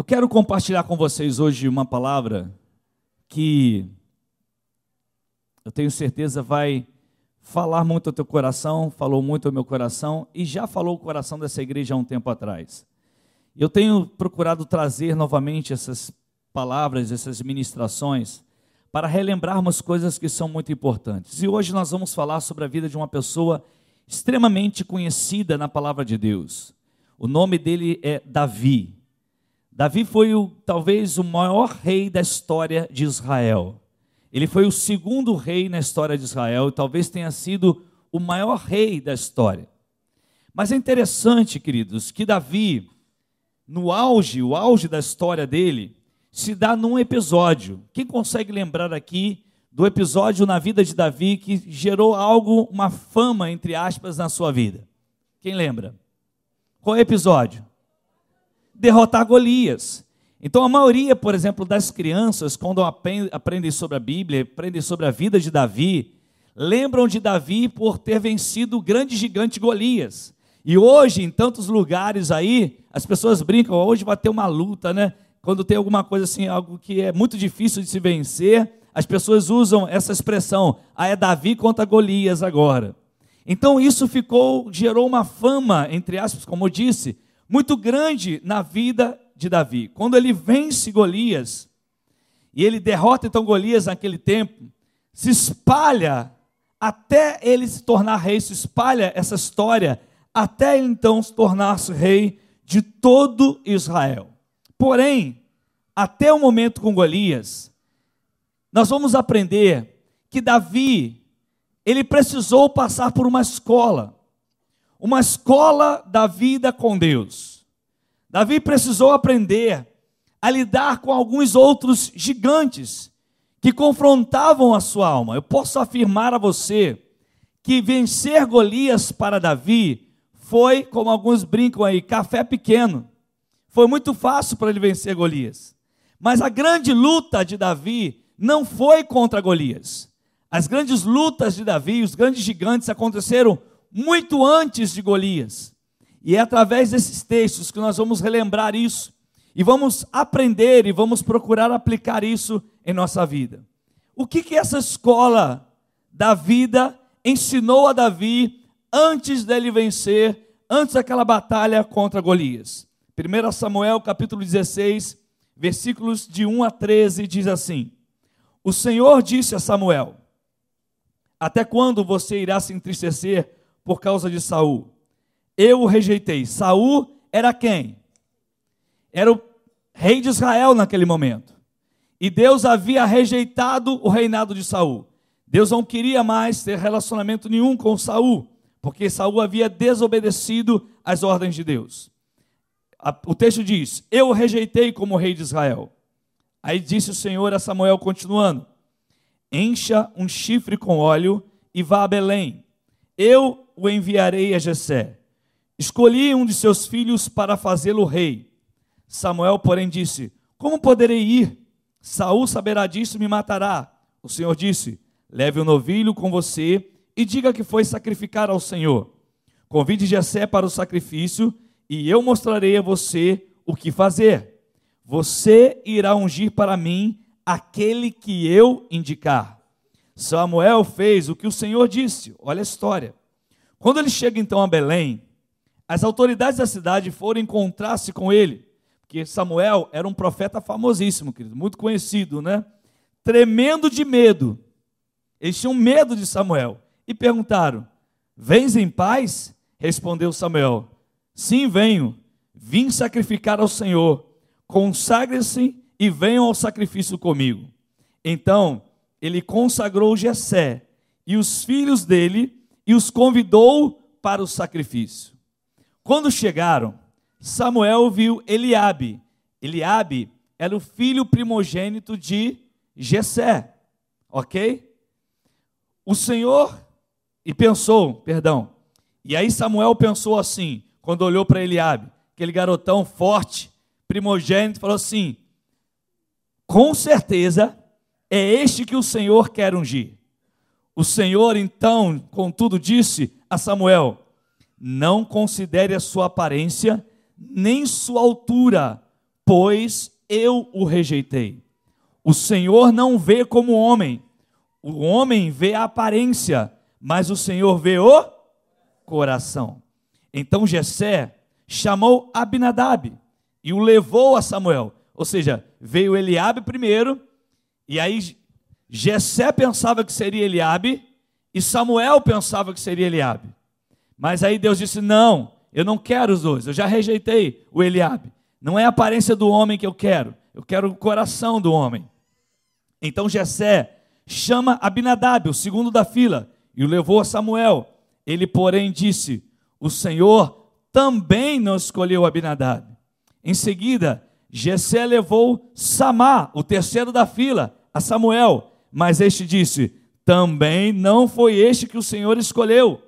Eu quero compartilhar com vocês hoje uma palavra que eu tenho certeza vai falar muito ao teu coração, falou muito ao meu coração e já falou o coração dessa igreja há um tempo atrás. Eu tenho procurado trazer novamente essas palavras, essas ministrações, para relembrarmos coisas que são muito importantes. E hoje nós vamos falar sobre a vida de uma pessoa extremamente conhecida na palavra de Deus. O nome dele é Davi. Davi foi o, talvez o maior rei da história de Israel. Ele foi o segundo rei na história de Israel e talvez tenha sido o maior rei da história. Mas é interessante, queridos, que Davi, no auge, o auge da história dele, se dá num episódio. Quem consegue lembrar aqui do episódio na vida de Davi que gerou algo, uma fama, entre aspas, na sua vida? Quem lembra? Qual é o episódio? Derrotar Golias. Então, a maioria, por exemplo, das crianças, quando aprendem sobre a Bíblia, aprendem sobre a vida de Davi, lembram de Davi por ter vencido o grande gigante Golias. E hoje, em tantos lugares aí, as pessoas brincam, hoje vai ter uma luta, né? quando tem alguma coisa assim, algo que é muito difícil de se vencer, as pessoas usam essa expressão, ah, é Davi contra Golias agora. Então isso ficou, gerou uma fama, entre aspas, como eu disse, muito grande na vida de Davi. Quando ele vence Golias, e ele derrota então Golias naquele tempo, se espalha até ele se tornar rei, se espalha essa história, até ele então se tornar-se rei de todo Israel. Porém, até o momento com Golias, nós vamos aprender que Davi, ele precisou passar por uma escola, uma escola da vida com Deus. Davi precisou aprender a lidar com alguns outros gigantes que confrontavam a sua alma. Eu posso afirmar a você que vencer Golias para Davi foi, como alguns brincam aí, café pequeno. Foi muito fácil para ele vencer Golias. Mas a grande luta de Davi não foi contra Golias. As grandes lutas de Davi, os grandes gigantes aconteceram muito antes de Golias. E é através desses textos que nós vamos relembrar isso e vamos aprender e vamos procurar aplicar isso em nossa vida. O que que essa escola da vida ensinou a Davi antes dele vencer, antes daquela batalha contra Golias? 1 Samuel capítulo 16, versículos de 1 a 13, diz assim: O Senhor disse a Samuel: Até quando você irá se entristecer por causa de Saul? Eu o rejeitei. Saul era quem? Era o rei de Israel naquele momento. E Deus havia rejeitado o reinado de Saul. Deus não queria mais ter relacionamento nenhum com Saul, porque Saul havia desobedecido às ordens de Deus o texto diz: Eu o rejeitei como rei de Israel. Aí disse o Senhor a Samuel, continuando: Encha um chifre com óleo e vá a Belém. Eu o enviarei a Jessé. Escolhi um de seus filhos para fazê-lo rei. Samuel, porém, disse: Como poderei ir? Saul saberá disso e me matará. O Senhor disse: Leve o novilho com você e diga que foi sacrificar ao Senhor. Convide Jessé para o sacrifício e eu mostrarei a você o que fazer. Você irá ungir para mim aquele que eu indicar. Samuel fez o que o Senhor disse. Olha a história. Quando ele chega então a Belém, as autoridades da cidade foram encontrar-se com ele, porque Samuel era um profeta famosíssimo, querido, muito conhecido, né? Tremendo de medo. Eles tinham medo de Samuel e perguntaram: Vens em paz? Respondeu Samuel: Sim, venho. Vim sacrificar ao Senhor. Consagre-se e venham ao sacrifício comigo. Então, ele consagrou Jessé e os filhos dele e os convidou para o sacrifício. Quando chegaram, Samuel viu Eliabe. Eliabe era o filho primogênito de Jessé. OK? O Senhor e pensou, perdão. E aí Samuel pensou assim: quando olhou para Eliabe, aquele garotão forte, primogênito, falou assim: com certeza é este que o Senhor quer ungir. O Senhor então, contudo, disse a Samuel: Não considere a sua aparência, nem sua altura, pois eu o rejeitei. O Senhor não vê como homem, o homem vê a aparência, mas o Senhor vê o coração. Então Jessé chamou Abinadab e o levou a Samuel. Ou seja, veio Eliabe primeiro, e aí Jessé pensava que seria Eliabe, e Samuel pensava que seria Eliabe. Mas aí Deus disse: "Não, eu não quero os dois. Eu já rejeitei o Eliabe. Não é a aparência do homem que eu quero. Eu quero o coração do homem." Então Jessé chama Abinadab, o segundo da fila, e o levou a Samuel. Ele, porém, disse: O Senhor também não escolheu Abinadab. Em seguida, Jessé levou Samá, o terceiro da fila, a Samuel, mas este disse: Também não foi este que o Senhor escolheu.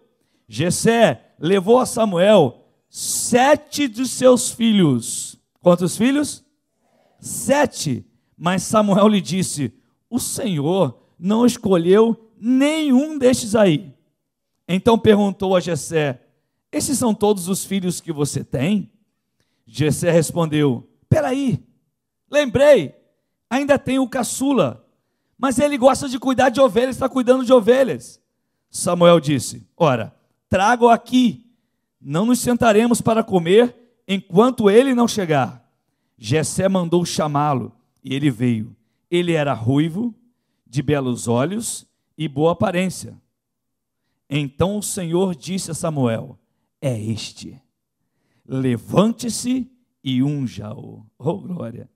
Jessé levou a Samuel sete de seus filhos. Quantos filhos? Sete. Mas Samuel lhe disse: O Senhor não escolheu nenhum destes aí. Então perguntou a Jessé: Esses são todos os filhos que você tem? Jessé respondeu: Peraí, lembrei, ainda tem o caçula, mas ele gosta de cuidar de ovelhas, está cuidando de ovelhas. Samuel disse: Ora, trago aqui, não nos sentaremos para comer enquanto ele não chegar. Jessé mandou chamá-lo e ele veio. Ele era ruivo, de belos olhos e boa aparência. Então o Senhor disse a Samuel: É este. Levante-se e unja-o. Oh, glória.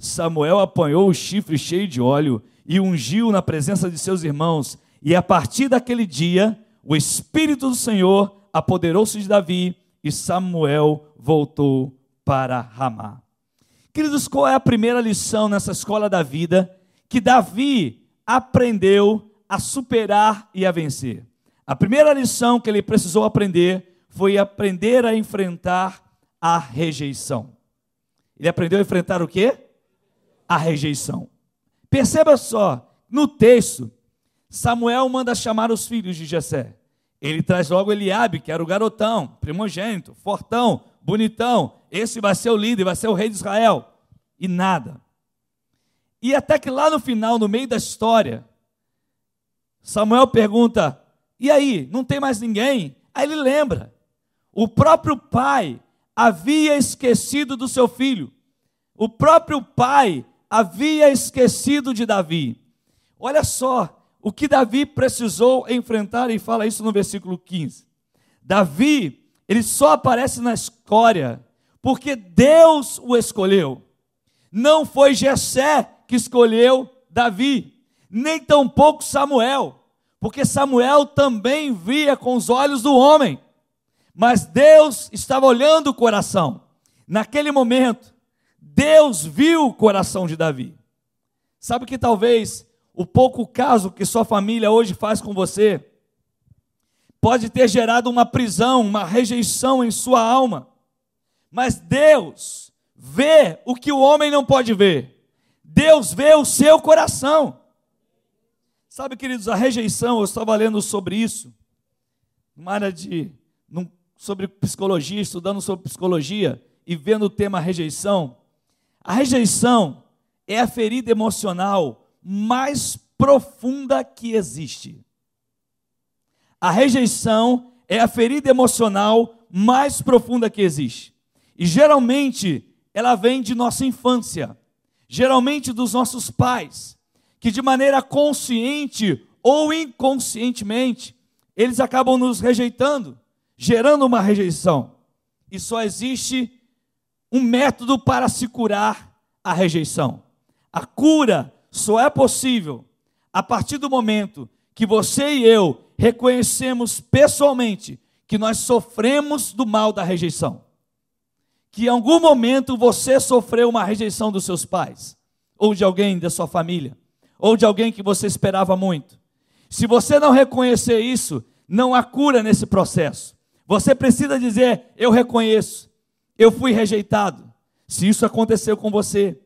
Samuel apanhou o chifre cheio de óleo e ungiu na presença de seus irmãos. E a partir daquele dia, o Espírito do Senhor apoderou-se de Davi e Samuel voltou para Ramá. Queridos, qual é a primeira lição nessa escola da vida que Davi aprendeu a superar e a vencer? A primeira lição que ele precisou aprender foi aprender a enfrentar a rejeição. Ele aprendeu a enfrentar o quê? A rejeição. Perceba só, no texto, Samuel manda chamar os filhos de Jessé. Ele traz logo Eliabe, que era o garotão, primogênito, fortão, bonitão. Esse vai ser o líder, vai ser o rei de Israel. E nada. E até que lá no final, no meio da história, Samuel pergunta: e aí, não tem mais ninguém? Aí ele lembra. O próprio pai havia esquecido do seu filho. O próprio pai havia esquecido de Davi. Olha só o que Davi precisou enfrentar, e fala isso no versículo 15. Davi, ele só aparece na escória porque Deus o escolheu. Não foi Jessé que escolheu Davi, nem tampouco Samuel porque Samuel também via com os olhos do homem, mas Deus estava olhando o coração. Naquele momento, Deus viu o coração de Davi. Sabe que talvez o pouco caso que sua família hoje faz com você pode ter gerado uma prisão, uma rejeição em sua alma. Mas Deus vê o que o homem não pode ver. Deus vê o seu coração. Sabe, queridos, a rejeição, eu estava lendo sobre isso, numa área de, num, sobre psicologia, estudando sobre psicologia e vendo o tema rejeição. A rejeição é a ferida emocional mais profunda que existe. A rejeição é a ferida emocional mais profunda que existe. E geralmente ela vem de nossa infância, geralmente dos nossos pais que de maneira consciente ou inconscientemente, eles acabam nos rejeitando, gerando uma rejeição. E só existe um método para se curar a rejeição. A cura só é possível a partir do momento que você e eu reconhecemos pessoalmente que nós sofremos do mal da rejeição. Que em algum momento você sofreu uma rejeição dos seus pais ou de alguém da sua família ou de alguém que você esperava muito. Se você não reconhecer isso, não há cura nesse processo. Você precisa dizer: Eu reconheço, eu fui rejeitado. Se isso aconteceu com você.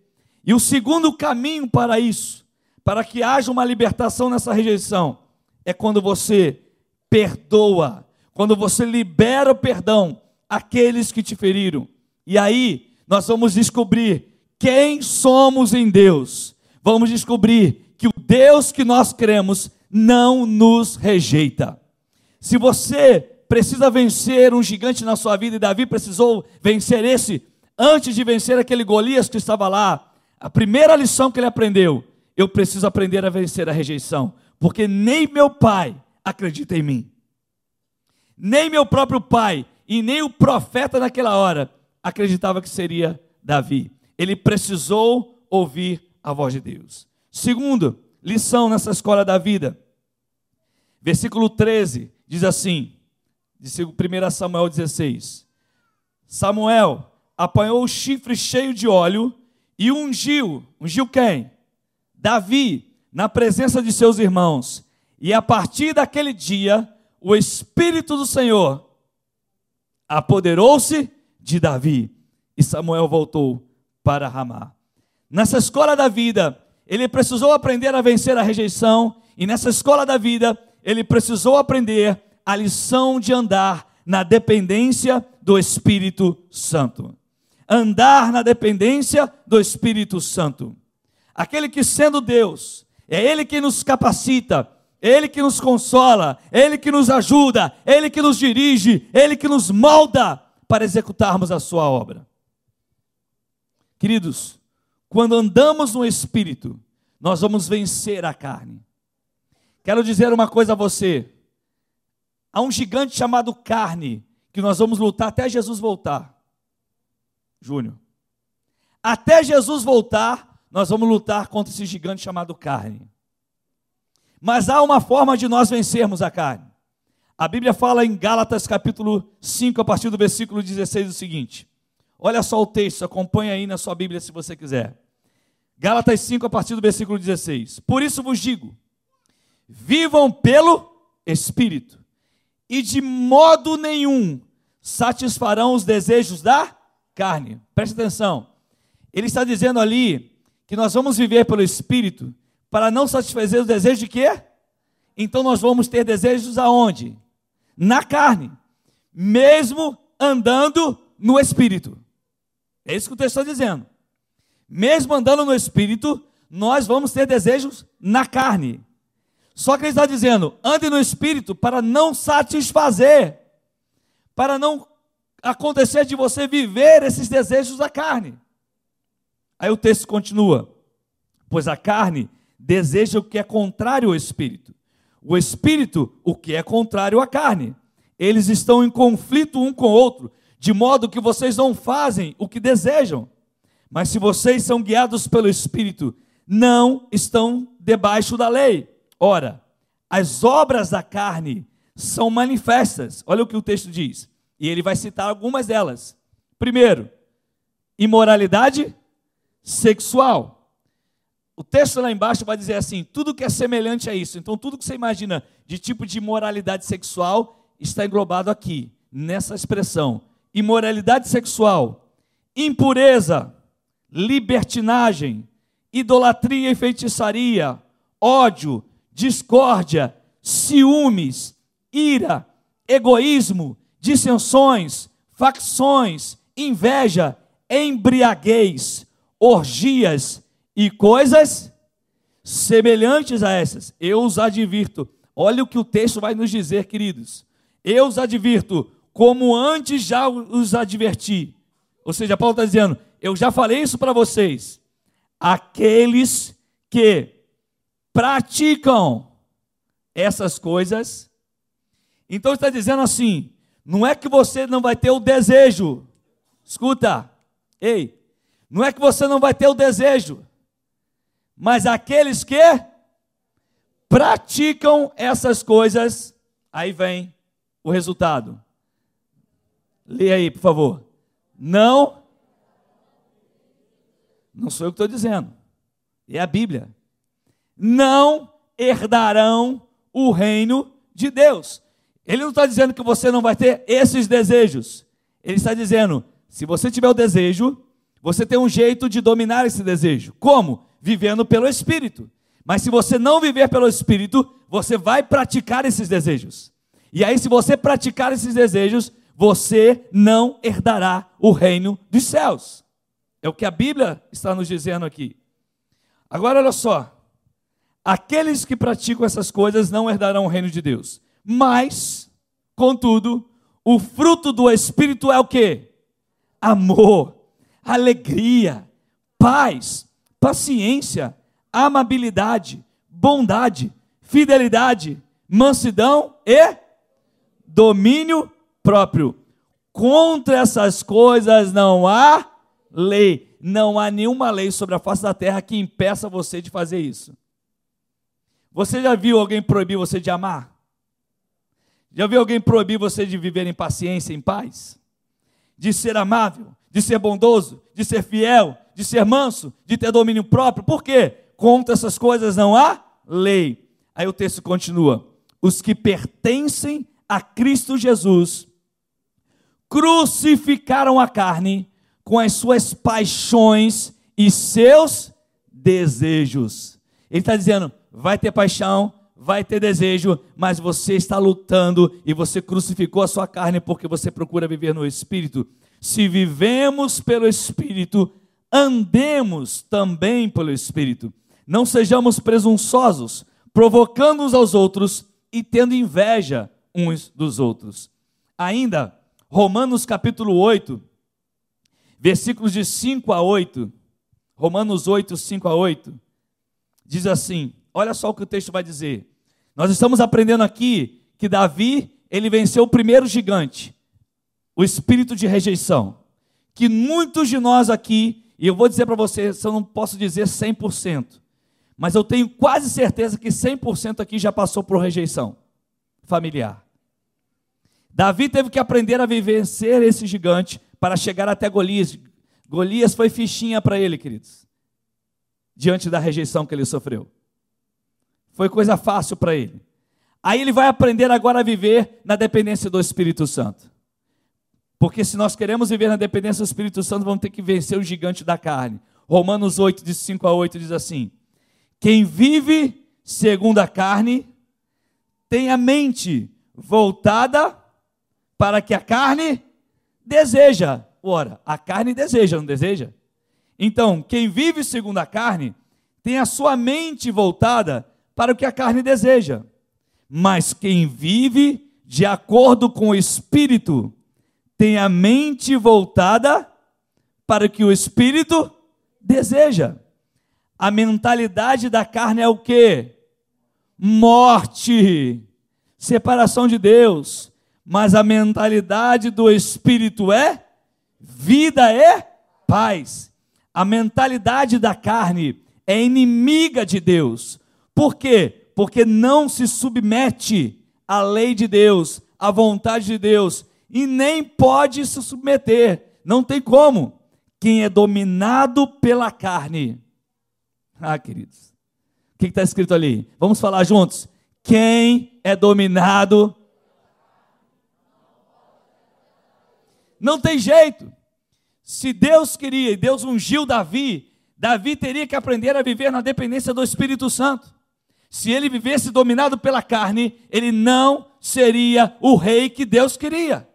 E o segundo caminho para isso, para que haja uma libertação nessa rejeição, é quando você perdoa, quando você libera o perdão àqueles que te feriram. E aí nós vamos descobrir quem somos em Deus, vamos descobrir que o Deus que nós cremos não nos rejeita. Se você precisa vencer um gigante na sua vida, e Davi precisou vencer esse antes de vencer aquele Golias que estava lá, a primeira lição que ele aprendeu, eu preciso aprender a vencer a rejeição, porque nem meu pai acredita em mim. Nem meu próprio pai e nem o profeta naquela hora acreditava que seria Davi. Ele precisou ouvir a voz de Deus. Segundo, lição nessa escola da vida. Versículo 13 diz assim, de 1 Samuel 16: Samuel apanhou o chifre cheio de óleo e ungiu, ungiu quem? Davi, na presença de seus irmãos. E a partir daquele dia, o Espírito do Senhor apoderou-se de Davi. E Samuel voltou para Ramá. Nessa escola da vida, ele precisou aprender a vencer a rejeição, e nessa escola da vida, ele precisou aprender a lição de andar na dependência do Espírito Santo. Andar na dependência do Espírito Santo. Aquele que, sendo Deus, é Ele que nos capacita, Ele que nos consola, Ele que nos ajuda, Ele que nos dirige, Ele que nos molda para executarmos a Sua obra. Queridos, quando andamos no Espírito, nós vamos vencer a carne. Quero dizer uma coisa a você: há um gigante chamado carne, que nós vamos lutar até Jesus voltar. Júnior. Até Jesus voltar, nós vamos lutar contra esse gigante chamado carne. Mas há uma forma de nós vencermos a carne. A Bíblia fala em Gálatas capítulo 5, a partir do versículo 16, o seguinte: Olha só o texto, acompanha aí na sua Bíblia se você quiser. Gálatas 5, a partir do versículo 16. Por isso vos digo: vivam pelo Espírito, e de modo nenhum satisfarão os desejos da carne. Preste atenção. Ele está dizendo ali que nós vamos viver pelo Espírito para não satisfazer os desejos de quê? Então nós vamos ter desejos aonde? Na carne, mesmo andando no Espírito. É isso que o texto está dizendo. Mesmo andando no espírito, nós vamos ter desejos na carne. Só que ele está dizendo: ande no espírito para não satisfazer, para não acontecer de você viver esses desejos da carne. Aí o texto continua: pois a carne deseja o que é contrário ao espírito, o espírito o que é contrário à carne. Eles estão em conflito um com o outro, de modo que vocês não fazem o que desejam. Mas se vocês são guiados pelo Espírito, não estão debaixo da lei. Ora, as obras da carne são manifestas. Olha o que o texto diz. E ele vai citar algumas delas. Primeiro, imoralidade sexual. O texto lá embaixo vai dizer assim: tudo que é semelhante a isso. Então, tudo que você imagina de tipo de imoralidade sexual está englobado aqui, nessa expressão imoralidade sexual, impureza, libertinagem, idolatria e feitiçaria, ódio, discórdia, ciúmes, ira, egoísmo, dissensões, facções, inveja, embriaguez, orgias e coisas semelhantes a essas. Eu os advirto. Olha o que o texto vai nos dizer, queridos. Eu os advirto como antes já os adverti. Ou seja, Paulo está dizendo: eu já falei isso para vocês. Aqueles que praticam essas coisas. Então está dizendo assim: não é que você não vai ter o desejo. Escuta, ei, não é que você não vai ter o desejo, mas aqueles que praticam essas coisas, aí vem o resultado. Leia aí, por favor. Não. Não sou eu que estou dizendo. É a Bíblia. Não herdarão o reino de Deus. Ele não está dizendo que você não vai ter esses desejos. Ele está dizendo: se você tiver o desejo, você tem um jeito de dominar esse desejo. Como? Vivendo pelo Espírito. Mas se você não viver pelo Espírito, você vai praticar esses desejos. E aí, se você praticar esses desejos, você não herdará o reino dos céus. É o que a Bíblia está nos dizendo aqui. Agora olha só. Aqueles que praticam essas coisas não herdarão o reino de Deus. Mas, contudo, o fruto do Espírito é o que? Amor, alegria, paz, paciência, amabilidade, bondade, fidelidade, mansidão e domínio próprio. Contra essas coisas não há lei. Não há nenhuma lei sobre a face da terra que impeça você de fazer isso. Você já viu alguém proibir você de amar? Já viu alguém proibir você de viver em paciência, em paz? De ser amável, de ser bondoso, de ser fiel, de ser manso, de ter domínio próprio? Por quê? Contra essas coisas não há lei. Aí o texto continua: os que pertencem a Cristo Jesus crucificaram a carne com as suas paixões e seus desejos. Ele está dizendo: vai ter paixão, vai ter desejo, mas você está lutando e você crucificou a sua carne porque você procura viver no Espírito. Se vivemos pelo Espírito, andemos também pelo Espírito. Não sejamos presunçosos, provocando uns aos outros e tendo inveja uns dos outros. Ainda, Romanos capítulo 8, versículos de 5 a 8. Romanos 8, 5 a 8. Diz assim: olha só o que o texto vai dizer. Nós estamos aprendendo aqui que Davi, ele venceu o primeiro gigante, o espírito de rejeição. Que muitos de nós aqui, e eu vou dizer para vocês, eu não posso dizer 100%, mas eu tenho quase certeza que 100% aqui já passou por rejeição familiar. Davi teve que aprender a vencer esse gigante para chegar até Golias. Golias foi fichinha para ele, queridos, diante da rejeição que ele sofreu. Foi coisa fácil para ele. Aí ele vai aprender agora a viver na dependência do Espírito Santo. Porque se nós queremos viver na dependência do Espírito Santo, vamos ter que vencer o gigante da carne. Romanos 8, de 5 a 8, diz assim: Quem vive segundo a carne, tem a mente voltada para que a carne deseja. Ora, a carne deseja, não deseja? Então, quem vive segundo a carne, tem a sua mente voltada para o que a carne deseja. Mas quem vive de acordo com o Espírito tem a mente voltada para o que o Espírito deseja. A mentalidade da carne é o que? Morte, separação de Deus. Mas a mentalidade do Espírito é vida e paz. A mentalidade da carne é inimiga de Deus. Por quê? Porque não se submete à lei de Deus, à vontade de Deus, e nem pode se submeter. Não tem como. Quem é dominado pela carne. Ah, queridos. O que está escrito ali? Vamos falar juntos. Quem é dominado. Não tem jeito. Se Deus queria e Deus ungiu Davi, Davi teria que aprender a viver na dependência do Espírito Santo se ele vivesse dominado pela carne, ele não seria o rei que Deus queria.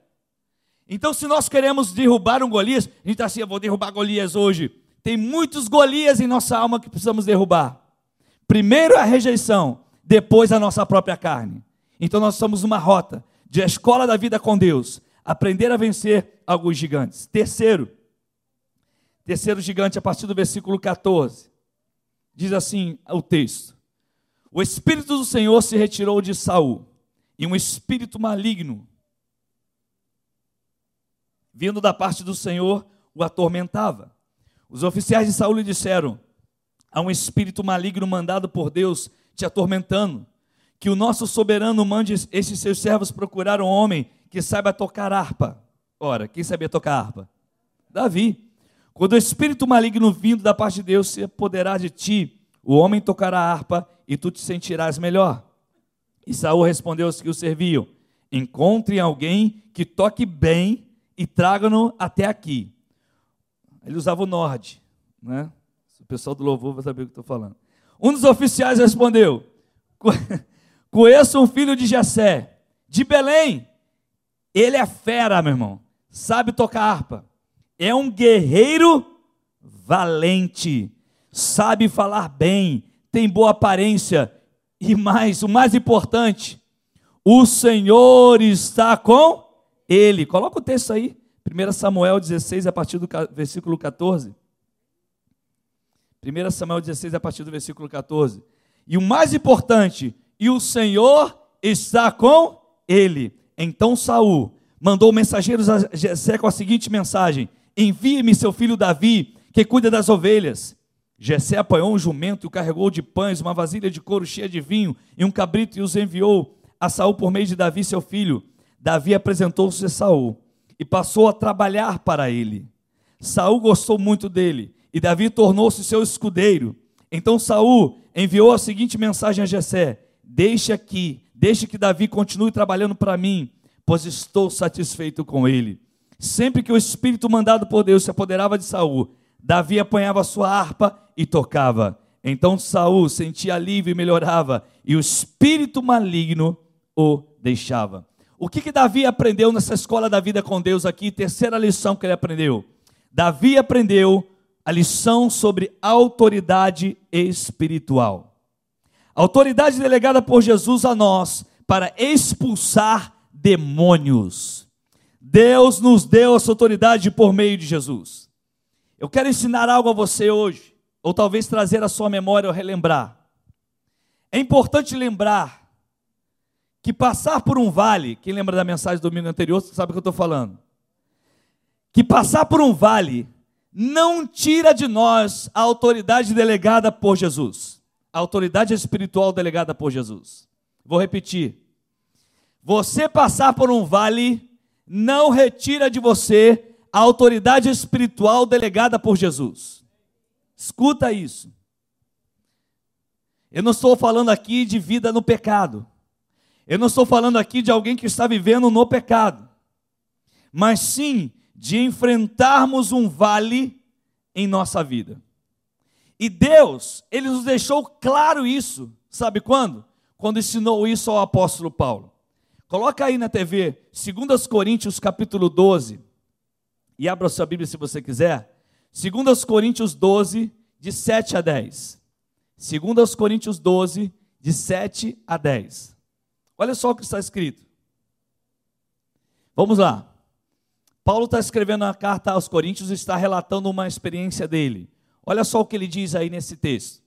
Então, se nós queremos derrubar um Golias, a gente está assim, eu vou derrubar Golias hoje. Tem muitos Golias em nossa alma que precisamos derrubar. Primeiro a rejeição, depois a nossa própria carne. Então, nós somos uma rota de escola da vida com Deus, aprender a vencer alguns gigantes. Terceiro, terceiro gigante, a partir do versículo 14, diz assim o texto: o espírito do Senhor se retirou de Saul, e um espírito maligno, vindo da parte do Senhor, o atormentava. Os oficiais de Saul lhe disseram: Há um espírito maligno mandado por Deus te atormentando. Que o nosso soberano mande esses seus servos procurar um homem que saiba tocar harpa. Ora, quem sabia tocar harpa? Davi. Quando o espírito maligno vindo da parte de Deus se apoderar de ti, o homem tocará harpa e tu te sentirás melhor. E Saul respondeu aos que o serviam: Encontrem alguém que toque bem e traga-no até aqui. Ele usava o norte, né? O pessoal do louvor vai saber o que estou falando. Um dos oficiais respondeu: Conheço um filho de Jessé, de Belém. Ele é fera, meu irmão. Sabe tocar harpa. É um guerreiro valente, sabe falar bem, tem boa aparência e mais, o mais importante, o Senhor está com ele. Coloca o texto aí, 1 Samuel 16, a partir do versículo 14. 1 Samuel 16, a partir do versículo 14. E o mais importante, e o Senhor está com ele. Então Saul mandou mensageiros a Jessé com a seguinte mensagem: Envie-me seu filho Davi, que cuida das ovelhas. Jessé apanhou um jumento e o carregou de pães, uma vasilha de couro cheia de vinho e um cabrito e os enviou a Saul por meio de Davi, seu filho. Davi apresentou-se a Saul e passou a trabalhar para ele. Saul gostou muito dele e Davi tornou-se seu escudeiro. Então Saul enviou a seguinte mensagem a Jessé: Deixe aqui, deixe que Davi continue trabalhando para mim, pois estou satisfeito com ele. Sempre que o espírito mandado por Deus se apoderava de Saul, Davi apanhava sua harpa e tocava. Então Saul sentia alívio e melhorava, e o espírito maligno o deixava. O que, que Davi aprendeu nessa escola da vida com Deus aqui? Terceira lição que ele aprendeu. Davi aprendeu a lição sobre autoridade espiritual. Autoridade delegada por Jesus a nós para expulsar demônios. Deus nos deu essa autoridade por meio de Jesus. Eu quero ensinar algo a você hoje, ou talvez trazer a sua memória ou relembrar. É importante lembrar que passar por um vale, quem lembra da mensagem do domingo anterior, sabe o que eu estou falando. Que passar por um vale não tira de nós a autoridade delegada por Jesus, a autoridade espiritual delegada por Jesus. Vou repetir. Você passar por um vale não retira de você a autoridade espiritual delegada por Jesus. Escuta isso. Eu não estou falando aqui de vida no pecado. Eu não estou falando aqui de alguém que está vivendo no pecado. Mas sim de enfrentarmos um vale em nossa vida. E Deus, ele nos deixou claro isso. Sabe quando? Quando ensinou isso ao apóstolo Paulo. Coloca aí na TV, 2 Coríntios capítulo 12, e abra sua Bíblia se você quiser. 2 Coríntios 12, de 7 a 10. 2 Coríntios 12, de 7 a 10. Olha só o que está escrito. Vamos lá. Paulo está escrevendo a carta aos Coríntios e está relatando uma experiência dele. Olha só o que ele diz aí nesse texto.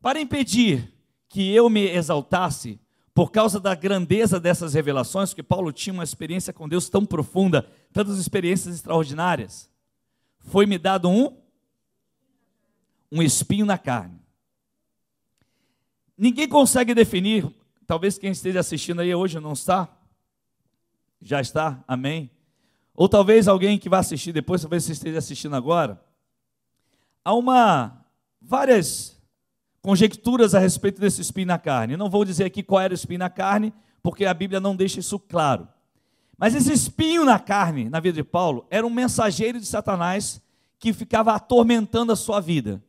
Para impedir que eu me exaltasse, por causa da grandeza dessas revelações, que Paulo tinha uma experiência com Deus tão profunda, tantas experiências extraordinárias, foi-me dado um um espinho na carne. Ninguém consegue definir, talvez quem esteja assistindo aí hoje não está, já está, amém? Ou talvez alguém que vai assistir depois, talvez você esteja assistindo agora. Há uma várias conjecturas a respeito desse espinho na carne. não vou dizer aqui qual era o espinho na carne, porque a Bíblia não deixa isso claro. Mas esse espinho na carne, na vida de Paulo, era um mensageiro de Satanás que ficava atormentando a sua vida,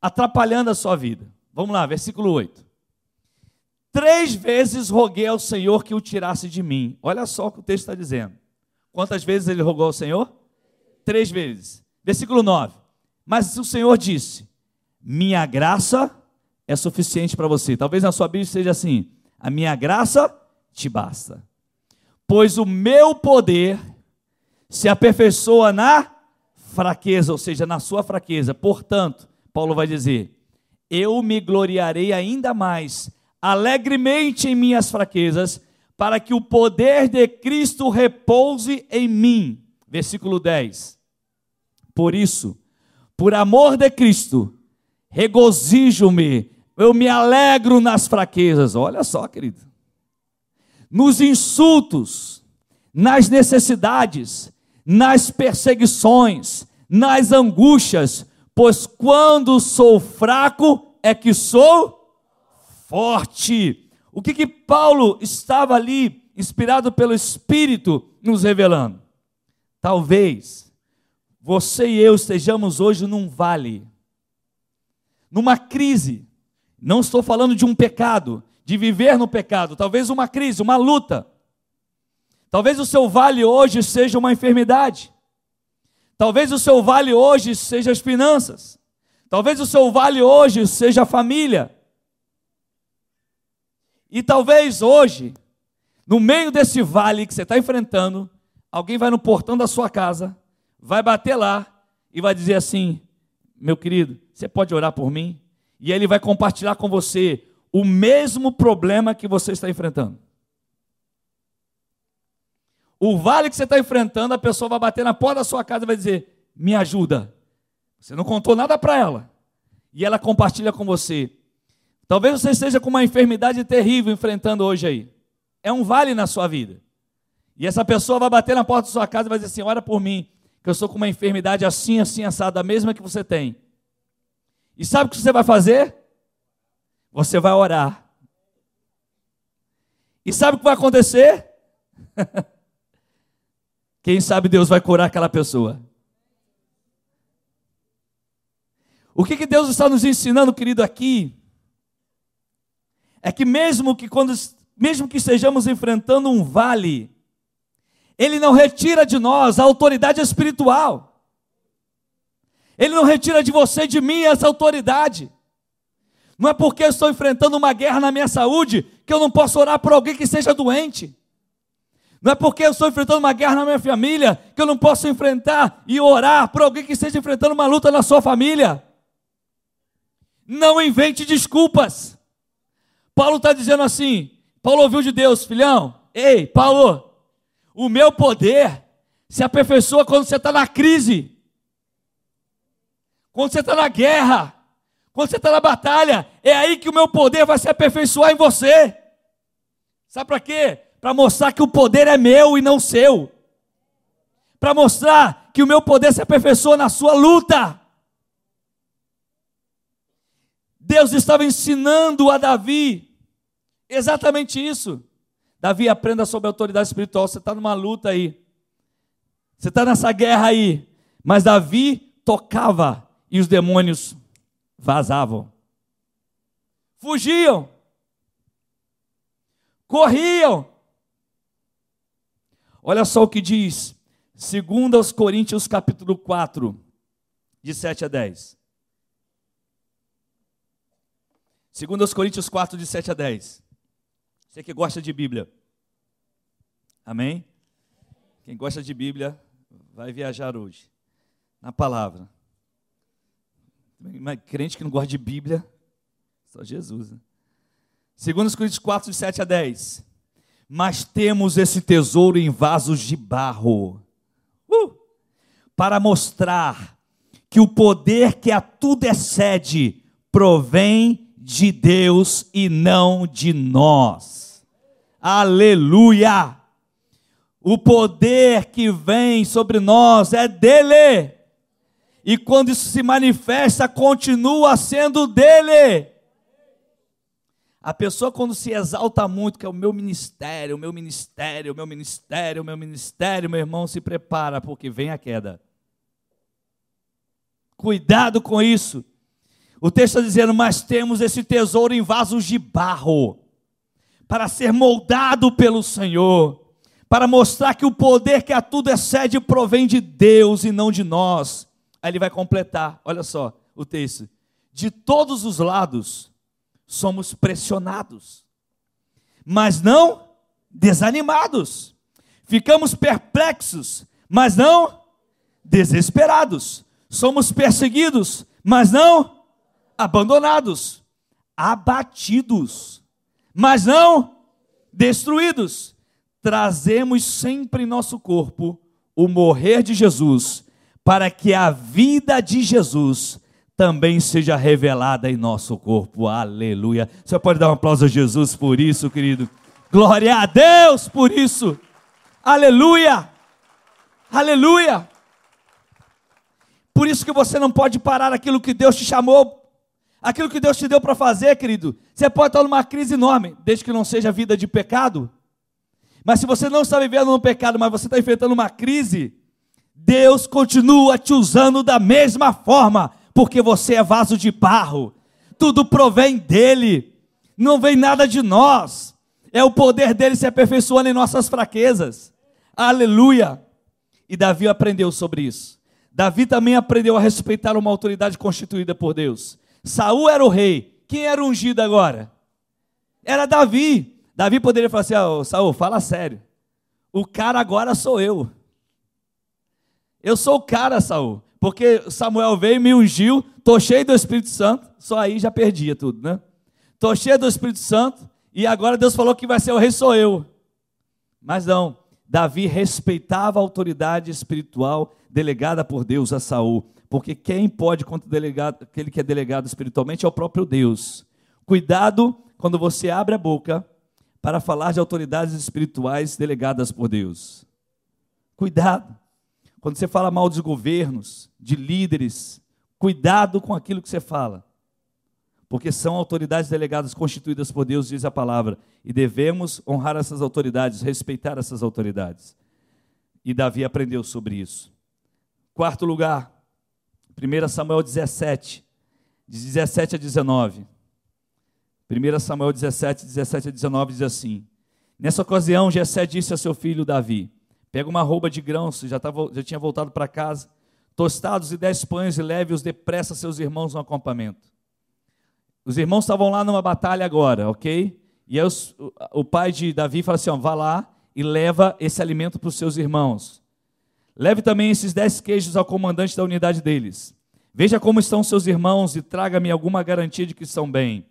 atrapalhando a sua vida. Vamos lá, versículo 8. Três vezes roguei ao Senhor que o tirasse de mim. Olha só o que o texto está dizendo. Quantas vezes ele rogou ao Senhor? Três vezes. Versículo 9. Mas o Senhor disse: minha graça é suficiente para você. Talvez na sua Bíblia seja assim: a minha graça te basta. Pois o meu poder se aperfeiçoa na fraqueza, ou seja, na sua fraqueza. Portanto, Paulo vai dizer: eu me gloriarei ainda mais alegremente em minhas fraquezas, para que o poder de Cristo repouse em mim. Versículo 10. Por isso, por amor de Cristo, regozijo-me, eu me alegro nas fraquezas. Olha só, querido. Nos insultos, nas necessidades, nas perseguições, nas angústias, pois quando sou fraco é que sou forte. O que que Paulo estava ali, inspirado pelo Espírito, nos revelando? Talvez você e eu estejamos hoje num vale numa crise. Não estou falando de um pecado, de viver no pecado, talvez uma crise, uma luta. Talvez o seu vale hoje seja uma enfermidade. Talvez o seu vale hoje seja as finanças. Talvez o seu vale hoje seja a família. E talvez hoje, no meio desse vale que você está enfrentando, alguém vai no portão da sua casa, vai bater lá e vai dizer assim: Meu querido, você pode orar por mim? E ele vai compartilhar com você o mesmo problema que você está enfrentando. O vale que você está enfrentando, a pessoa vai bater na porta da sua casa e vai dizer: Me ajuda. Você não contou nada para ela. E ela compartilha com você. Talvez você esteja com uma enfermidade terrível enfrentando hoje aí. É um vale na sua vida. E essa pessoa vai bater na porta da sua casa e vai dizer assim: Ora por mim, que eu sou com uma enfermidade assim, assim, assada, a mesma que você tem. E sabe o que você vai fazer? Você vai orar. E sabe o que vai acontecer? Quem sabe Deus vai curar aquela pessoa. O que, que Deus está nos ensinando, querido, aqui? É que mesmo que quando mesmo que estejamos enfrentando um vale, ele não retira de nós a autoridade espiritual. Ele não retira de você e de mim essa autoridade. Não é porque eu estou enfrentando uma guerra na minha saúde que eu não posso orar por alguém que seja doente. Não é porque eu estou enfrentando uma guerra na minha família que eu não posso enfrentar e orar por alguém que esteja enfrentando uma luta na sua família. Não invente desculpas. Paulo está dizendo assim: Paulo ouviu de Deus, filhão, ei, Paulo, o meu poder se aperfeiçoa quando você está na crise, quando você está na guerra, quando você está na batalha, é aí que o meu poder vai se aperfeiçoar em você. Sabe para quê? Para mostrar que o poder é meu e não seu. Para mostrar que o meu poder se aperfeiçoa na sua luta. Deus estava ensinando a Davi exatamente isso. Davi, aprenda sobre a autoridade espiritual. Você está numa luta aí. Você está nessa guerra aí. Mas Davi tocava e os demônios vazavam, fugiam, corriam. Olha só o que diz, segundo aos Coríntios capítulo 4, de 7 a 10. Segundo aos Coríntios 4, de 7 a 10. Você que gosta de Bíblia. Amém? Quem gosta de Bíblia vai viajar hoje. Na palavra. Mas crente que não gosta de Bíblia, só Jesus. Né? Segundo os Coríntios 4, de 7 a 10. Mas temos esse tesouro em vasos de barro, uh, para mostrar que o poder que a tudo excede provém de Deus e não de nós. Aleluia! O poder que vem sobre nós é dele e quando isso se manifesta, continua sendo dele. A pessoa, quando se exalta muito, que é o meu ministério, o meu ministério, o meu ministério, o meu ministério, meu irmão, se prepara, porque vem a queda. Cuidado com isso. O texto está dizendo: Mas temos esse tesouro em vasos de barro, para ser moldado pelo Senhor, para mostrar que o poder que a tudo excede provém de Deus e não de nós. Aí ele vai completar, olha só o texto. De todos os lados somos pressionados, mas não desanimados. Ficamos perplexos, mas não desesperados. Somos perseguidos, mas não abandonados. Abatidos, mas não destruídos. Trazemos sempre em nosso corpo o morrer de Jesus para que a vida de Jesus também seja revelada em nosso corpo. Aleluia. Você pode dar um aplauso a Jesus por isso, querido. Glória a Deus por isso. Aleluia. Aleluia. Por isso que você não pode parar aquilo que Deus te chamou, aquilo que Deus te deu para fazer, querido. Você pode estar numa crise enorme, desde que não seja vida de pecado. Mas se você não está vivendo no pecado, mas você está enfrentando uma crise, Deus continua te usando da mesma forma, porque você é vaso de barro, tudo provém dEle, não vem nada de nós, é o poder dEle se aperfeiçoando em nossas fraquezas, aleluia. E Davi aprendeu sobre isso. Davi também aprendeu a respeitar uma autoridade constituída por Deus. Saul era o rei. Quem era ungido agora? Era Davi. Davi poderia falar assim: oh, Saul, fala sério. O cara agora sou eu. Eu sou o cara, Saul. Porque Samuel veio, me ungiu, tô cheio do Espírito Santo. Só aí já perdia tudo, né? Tô cheio do Espírito Santo e agora Deus falou que vai ser o rei sou eu. Mas não, Davi respeitava a autoridade espiritual delegada por Deus a Saul, porque quem pode contra delegado, aquele que é delegado espiritualmente é o próprio Deus. Cuidado quando você abre a boca para falar de autoridades espirituais delegadas por Deus. Cuidado. Quando você fala mal dos governos, de líderes, cuidado com aquilo que você fala porque são autoridades delegadas constituídas por Deus, diz a palavra, e devemos honrar essas autoridades, respeitar essas autoridades. E Davi aprendeu sobre isso. Quarto lugar, 1 Samuel 17, de 17 a 19. 1 Samuel 17, 17 a 19 diz assim: Nessa ocasião, Jessé disse a seu filho Davi: Pega uma roupa de grãos, já, tava, já tinha voltado para casa, tostados e dez pães, e leve-os depressa a seus irmãos no acampamento. Os irmãos estavam lá numa batalha agora, ok? E aí os, o, pai de Davi fala assim: ó, vá lá e leva esse alimento para os seus irmãos. Leve também esses dez queijos ao comandante da unidade deles. Veja como estão seus irmãos e traga-me alguma garantia de que estão bem.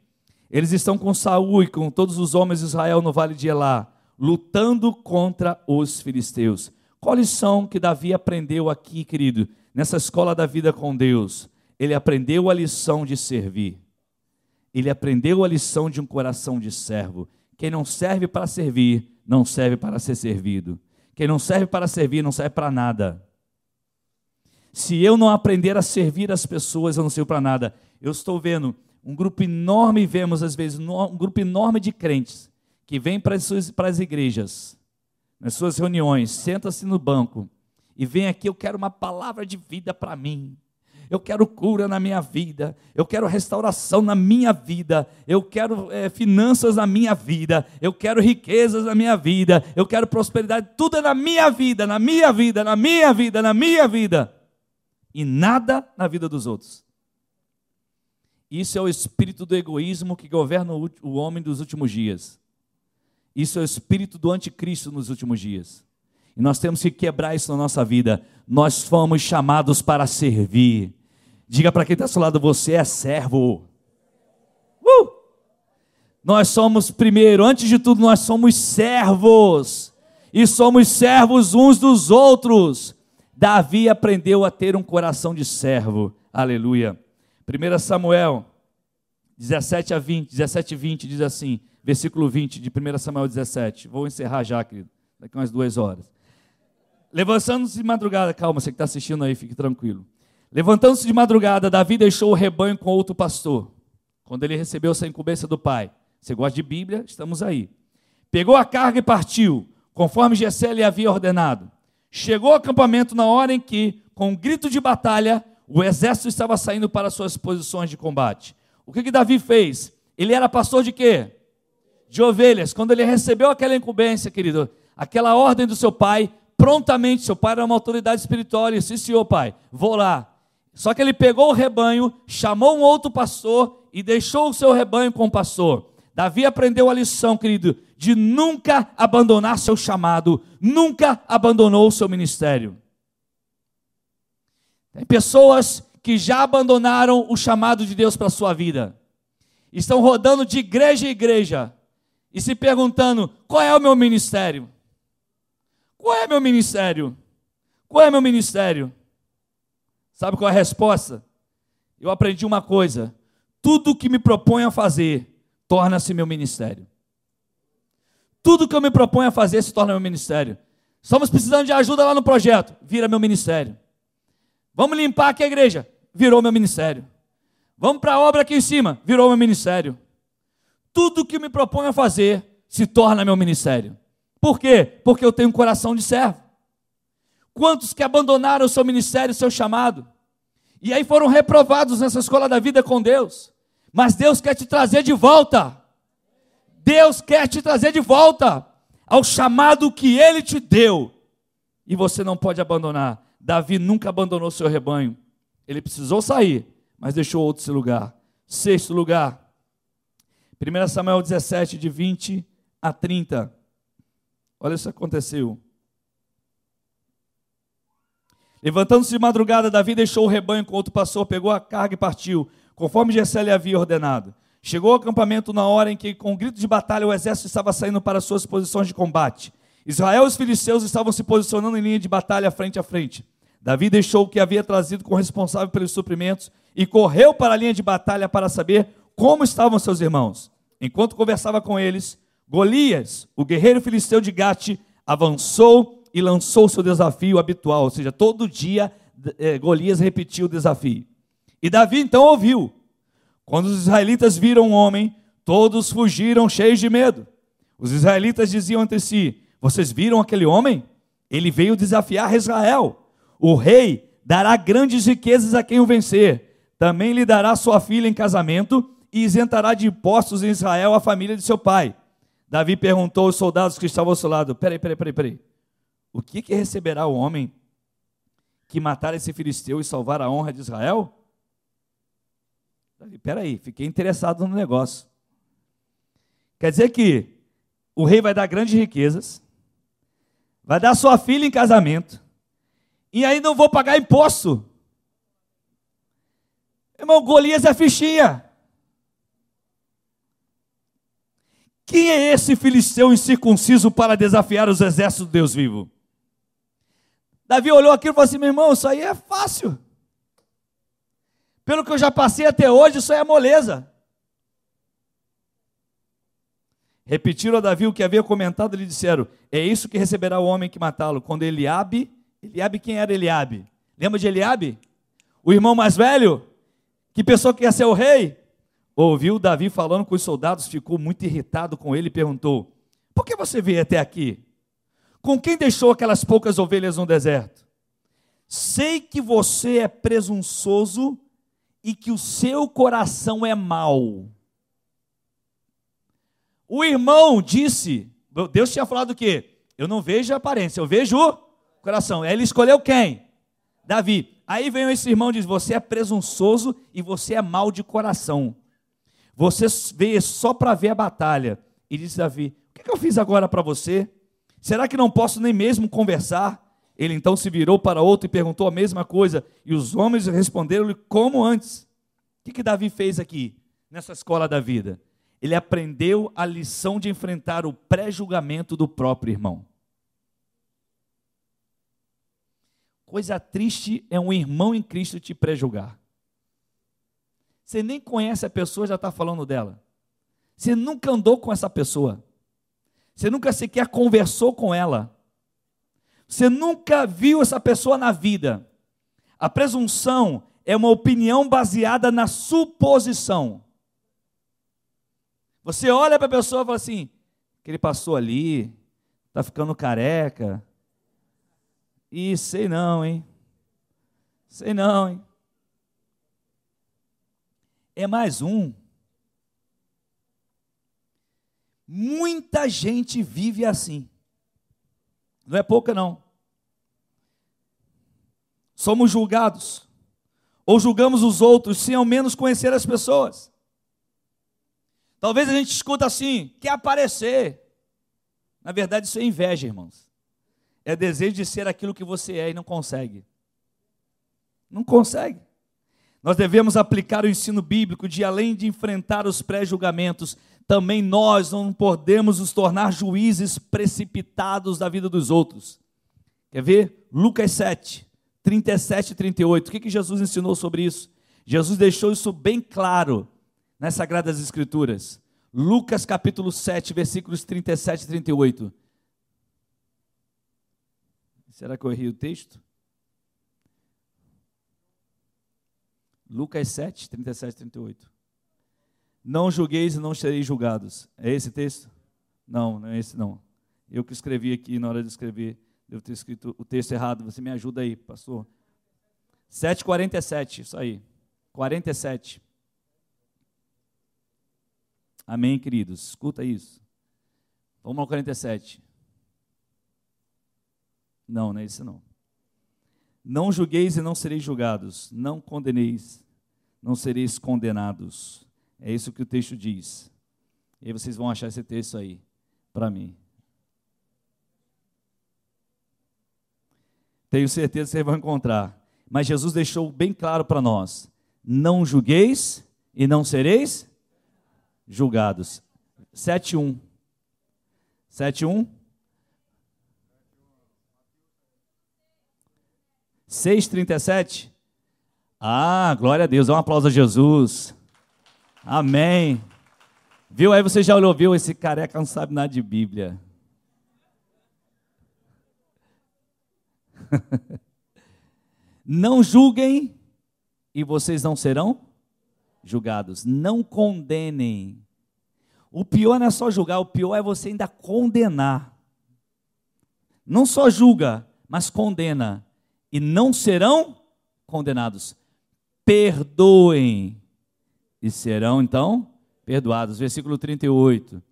Eles estão com Saul e com todos os homens de Israel no vale de Elá, lutando contra os filisteus. Qual lição que Davi aprendeu aqui, querido, nessa escola da vida com Deus? Ele aprendeu a lição de servir ele aprendeu a lição de um coração de servo. Quem não serve para servir, não serve para ser servido. Quem não serve para servir, não serve para nada. Se eu não aprender a servir as pessoas, eu não sirvo para nada. Eu estou vendo um grupo enorme, vemos às vezes um grupo enorme de crentes que vem para as, suas, para as igrejas, nas suas reuniões, senta-se no banco e vem aqui, eu quero uma palavra de vida para mim eu quero cura na minha vida, eu quero restauração na minha vida, eu quero é, finanças na minha vida, eu quero riquezas na minha vida, eu quero prosperidade, tudo é na minha vida, na minha vida, na minha vida, na minha vida, e nada na vida dos outros. Isso é o espírito do egoísmo que governa o homem dos últimos dias. Isso é o espírito do anticristo nos últimos dias. E nós temos que quebrar isso na nossa vida. Nós fomos chamados para servir. Diga para quem está ao seu lado: você é servo. Uh! Nós somos, primeiro, antes de tudo, nós somos servos. E somos servos uns dos outros. Davi aprendeu a ter um coração de servo. Aleluia. 1 Samuel 17 a 20, 17 e 20 diz assim, versículo 20 de 1 Samuel 17. Vou encerrar já, querido, daqui umas duas horas. Levantando-se de madrugada, calma, você que está assistindo aí, fique tranquilo. Levantando-se de madrugada, Davi deixou o rebanho com outro pastor. Quando ele recebeu essa incumbência do pai. Você gosta de Bíblia? Estamos aí. Pegou a carga e partiu, conforme Gessé lhe havia ordenado. Chegou ao acampamento na hora em que, com um grito de batalha, o exército estava saindo para suas posições de combate. O que, que Davi fez? Ele era pastor de quê? De ovelhas. Quando ele recebeu aquela incumbência, querido, aquela ordem do seu pai, prontamente, seu pai era uma autoridade espiritual, ele disse, senhor pai, vou lá, só que ele pegou o rebanho, chamou um outro pastor e deixou o seu rebanho com o pastor. Davi aprendeu a lição, querido, de nunca abandonar seu chamado, nunca abandonou o seu ministério. Tem pessoas que já abandonaram o chamado de Deus para a sua vida, estão rodando de igreja em igreja e se perguntando: qual é o meu ministério? Qual é meu ministério? Qual é meu ministério? Sabe qual é a resposta? Eu aprendi uma coisa: tudo que me proponho a fazer torna-se meu ministério. Tudo que eu me proponho a fazer se torna meu ministério. Estamos precisando de ajuda lá no projeto, vira meu ministério. Vamos limpar aqui a igreja, virou meu ministério. Vamos para a obra aqui em cima, virou meu ministério. Tudo que me proponho a fazer se torna meu ministério. Por quê? Porque eu tenho um coração de servo. Quantos que abandonaram o seu ministério, o seu chamado, e aí foram reprovados nessa escola da vida com Deus, mas Deus quer te trazer de volta. Deus quer te trazer de volta ao chamado que Ele te deu, e você não pode abandonar. Davi nunca abandonou seu rebanho. Ele precisou sair, mas deixou outro lugar. Sexto lugar, 1 Samuel 17, de 20 a 30. Olha isso que aconteceu. Levantando-se de madrugada, Davi deixou o rebanho com outro pastor, pegou a carga e partiu, conforme Gessé lhe havia ordenado. Chegou ao acampamento na hora em que, com grito de batalha, o exército estava saindo para suas posições de combate. Israel e os filisteus estavam se posicionando em linha de batalha frente a frente. Davi deixou o que havia trazido com o responsável pelos suprimentos e correu para a linha de batalha para saber como estavam seus irmãos. Enquanto conversava com eles, Golias, o guerreiro filisteu de Gate, avançou e lançou seu desafio habitual, ou seja, todo dia eh, Golias repetiu o desafio. E Davi então ouviu. Quando os israelitas viram um homem, todos fugiram cheios de medo. Os israelitas diziam entre si: Vocês viram aquele homem? Ele veio desafiar Israel. O rei dará grandes riquezas a quem o vencer. Também lhe dará sua filha em casamento e isentará de impostos em Israel a família de seu pai. Davi perguntou aos soldados que estavam ao seu lado: Peraí, peraí, peraí, peraí. O que, que receberá o homem que matar esse filisteu e salvar a honra de Israel? Davi, peraí, fiquei interessado no negócio. Quer dizer que o rei vai dar grandes riquezas, vai dar sua filha em casamento, e aí não vou pagar imposto. Irmão, Golias é fichinha. Quem é esse filisteu incircunciso para desafiar os exércitos do Deus vivo? Davi olhou aquilo e falou assim: meu irmão, isso aí é fácil. Pelo que eu já passei até hoje, isso aí é moleza. Repetiram a Davi o que havia comentado lhe disseram: É isso que receberá o homem que matá-lo. Quando Eliabe, Eliabe quem era Eliabe? Lembra de Eliabe? O irmão mais velho, que pensou que ia ser o rei, ouviu Davi falando com os soldados, ficou muito irritado com ele e perguntou: Por que você veio até aqui? Com quem deixou aquelas poucas ovelhas no deserto? Sei que você é presunçoso e que o seu coração é mau. O irmão disse: Deus tinha falado o quê? Eu não vejo a aparência, eu vejo o coração. Ele escolheu quem? Davi. Aí vem esse irmão e diz: Você é presunçoso e você é mau de coração. Você veio só para ver a batalha. E disse Davi: O que eu fiz agora para você? Será que não posso nem mesmo conversar? Ele então se virou para outro e perguntou a mesma coisa. E os homens responderam-lhe como antes. O que, que Davi fez aqui, nessa escola da vida? Ele aprendeu a lição de enfrentar o pré-julgamento do próprio irmão. Coisa triste é um irmão em Cristo te pré-julgar. Você nem conhece a pessoa, já está falando dela. Você nunca andou com essa pessoa. Você nunca sequer conversou com ela. Você nunca viu essa pessoa na vida. A presunção é uma opinião baseada na suposição. Você olha para a pessoa e fala assim: que ele passou ali, está ficando careca. E sei não, hein? Sei não, hein? é mais um. Muita gente vive assim. Não é pouca, não. Somos julgados. Ou julgamos os outros sem ao menos conhecer as pessoas. Talvez a gente escuta assim, quer aparecer. Na verdade, isso é inveja, irmãos. É desejo de ser aquilo que você é e não consegue. Não consegue. Nós devemos aplicar o ensino bíblico de além de enfrentar os pré-julgamentos, também nós não podemos nos tornar juízes precipitados da vida dos outros. Quer ver? Lucas 7, 37 e 38. O que, que Jesus ensinou sobre isso? Jesus deixou isso bem claro nas Sagradas Escrituras. Lucas capítulo 7, versículos 37 e 38. Será que eu errei o texto? Lucas 7, 37 38. Não julgueis e não sereis julgados. É esse texto? Não, não é esse não. Eu que escrevi aqui na hora de escrever, devo ter escrito o texto errado. Você me ajuda aí, pastor. 7,47, isso aí. 47. Amém, queridos? Escuta isso. Vamos ao 47. Não, não é isso não. Não julgueis e não sereis julgados, não condeneis, não sereis condenados. É isso que o texto diz. E aí vocês vão achar esse texto aí para mim. Tenho certeza que vocês vão encontrar. Mas Jesus deixou bem claro para nós: não julgueis e não sereis julgados. 7:1. 7:1. 6:37. Ah, glória a Deus. Dá um aplauso a Jesus. Amém. Viu? Aí você já olhou, viu? Esse careca não sabe nada de Bíblia. não julguem e vocês não serão julgados. Não condenem. O pior não é só julgar, o pior é você ainda condenar. Não só julga, mas condena. E não serão condenados. Perdoem e serão então perdoados. Versículo 38.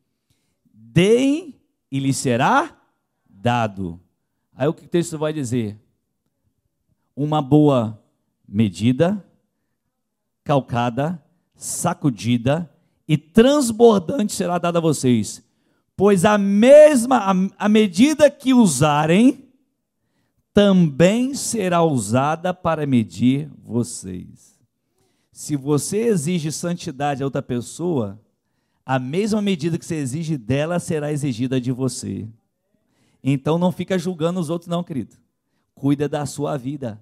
Deem e lhe será dado. Aí o que o texto vai dizer? Uma boa medida, calcada, sacudida e transbordante será dada a vocês, pois a mesma a, a medida que usarem também será usada para medir vocês. Se você exige santidade a outra pessoa, a mesma medida que você exige dela será exigida de você. Então não fica julgando os outros não, querido. Cuida da sua vida.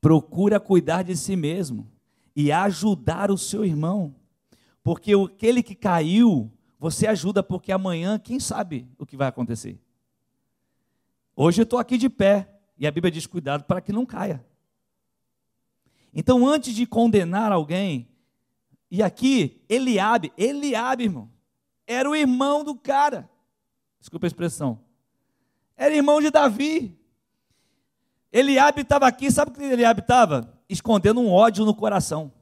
Procura cuidar de si mesmo e ajudar o seu irmão. Porque aquele que caiu, você ajuda, porque amanhã, quem sabe o que vai acontecer. Hoje eu estou aqui de pé, e a Bíblia diz: cuidado para que não caia. Então, antes de condenar alguém, e aqui, Eliabe, Eliabe, irmão, era o irmão do cara. Desculpa a expressão. Era irmão de Davi. Eliabe estava aqui, sabe o que Eliabe estava? Escondendo um ódio no coração.